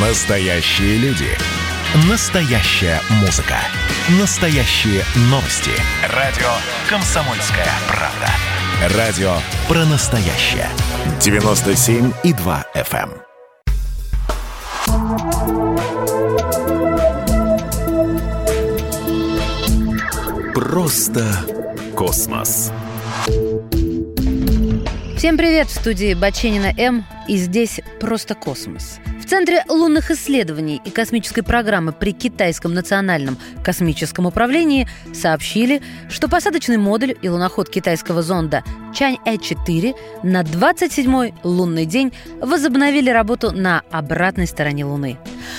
Настоящие люди. Настоящая музыка. Настоящие новости. Радио «Комсомольская правда». Радио про настоящее. 97,2 FM. эм. Просто космос. Всем привет! В студии Баченина М. И здесь просто космос. В Центре лунных исследований и космической программы при Китайском национальном космическом управлении сообщили, что посадочный модуль и луноход китайского зонда Чань-Э-4 на 27-й лунный день возобновили работу на обратной стороне Луны.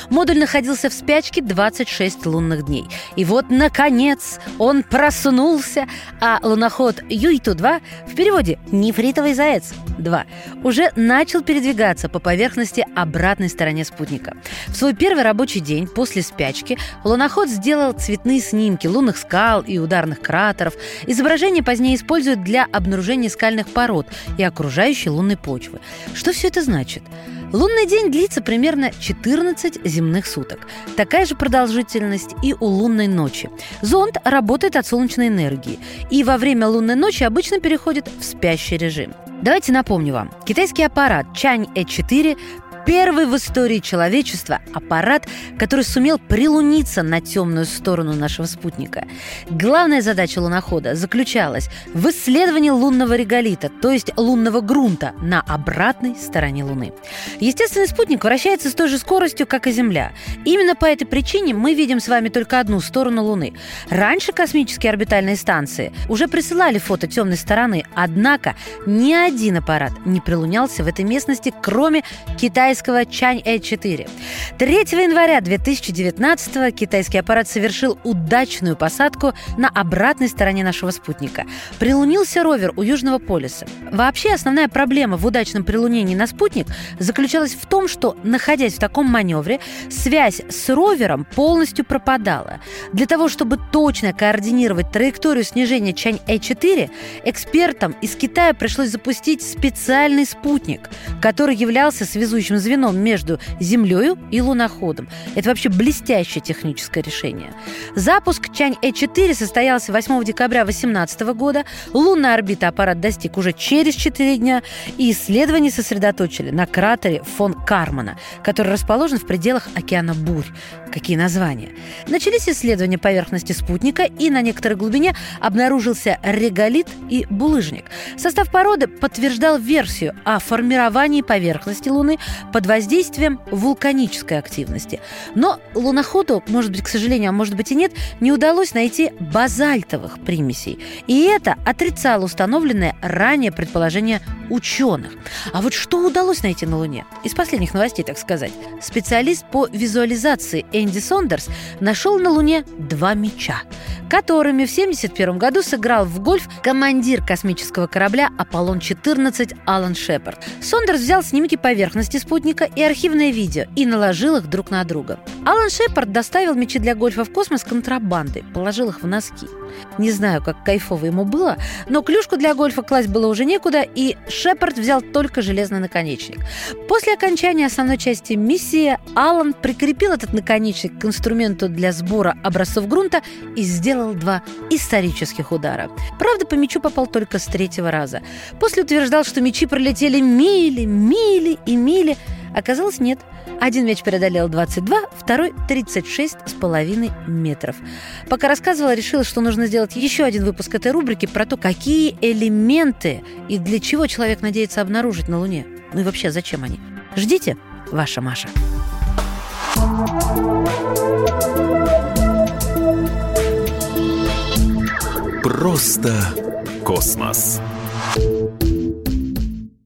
Модуль находился в спячке 26 лунных дней. И вот, наконец, он проснулся, а луноход Юйту-2, в переводе «нефритовый заяц-2», уже начал передвигаться по поверхности обратной стороне спутника. В свой первый рабочий день после спячки луноход сделал цветные снимки лунных скал и ударных кратеров. Изображения позднее используют для обнаружения скальных пород и окружающей лунной почвы. Что все это значит? Лунный день длится примерно 14 земных суток. Такая же продолжительность и у лунной ночи. Зонд работает от солнечной энергии и во время лунной ночи обычно переходит в спящий режим. Давайте напомню вам. Китайский аппарат Чань-Э4 Первый в истории человечества аппарат, который сумел прилуниться на темную сторону нашего спутника. Главная задача лунохода заключалась в исследовании лунного реголита, то есть лунного грунта на обратной стороне Луны. Естественный спутник вращается с той же скоростью, как и Земля. Именно по этой причине мы видим с вами только одну сторону Луны. Раньше космические орбитальные станции уже присылали фото темной стороны, однако ни один аппарат не прилунялся в этой местности, кроме китайского китайского Чань-Э4. 3 января 2019 китайский аппарат совершил удачную посадку на обратной стороне нашего спутника. Прилунился ровер у Южного полюса. Вообще основная проблема в удачном прилунении на спутник заключалась в том, что, находясь в таком маневре, связь с ровером полностью пропадала. Для того, чтобы точно координировать траекторию снижения Чань-Э4, экспертам из Китая пришлось запустить специальный спутник, который являлся связующим звеном звеном между Землей и луноходом. Это вообще блестящее техническое решение. Запуск Чань-Э4 состоялся 8 декабря 2018 года. Лунная орбита аппарат достиг уже через 4 дня. И исследования сосредоточили на кратере фон Кармана, который расположен в пределах океана Бурь. Какие названия? Начались исследования поверхности спутника, и на некоторой глубине обнаружился реголит и булыжник. Состав породы подтверждал версию о формировании поверхности Луны под воздействием вулканической активности. Но луноходу, может быть, к сожалению, а может быть и нет, не удалось найти базальтовых примесей. И это отрицало установленное ранее предположение ученых. А вот что удалось найти на Луне? Из последних новостей, так сказать. Специалист по визуализации Энди Сондерс нашел на Луне два меча, которыми в 1971 году сыграл в гольф командир космического корабля «Аполлон-14» Алан Шепард. Сондерс взял снимки поверхности спутника и архивное видео и наложил их друг на друга. Алан Шепард доставил мечи для гольфа в космос контрабандой, положил их в носки. Не знаю, как кайфово ему было, но клюшку для гольфа класть было уже некуда, и Шепард взял только железный наконечник. После окончания основной части миссии Алан прикрепил этот наконечник к инструменту для сбора образцов грунта и сделал два исторических удара. Правда, по мячу попал только с третьего раза. После утверждал, что мячи пролетели мили, мили и мили. Оказалось, нет. Один мяч преодолел 22, второй – 36 с половиной метров. Пока рассказывала, решила, что нужно сделать еще один выпуск этой рубрики про то, какие элементы и для чего человек надеется обнаружить на Луне. Ну и вообще, зачем они? Ждите, ваша Маша. Просто космос.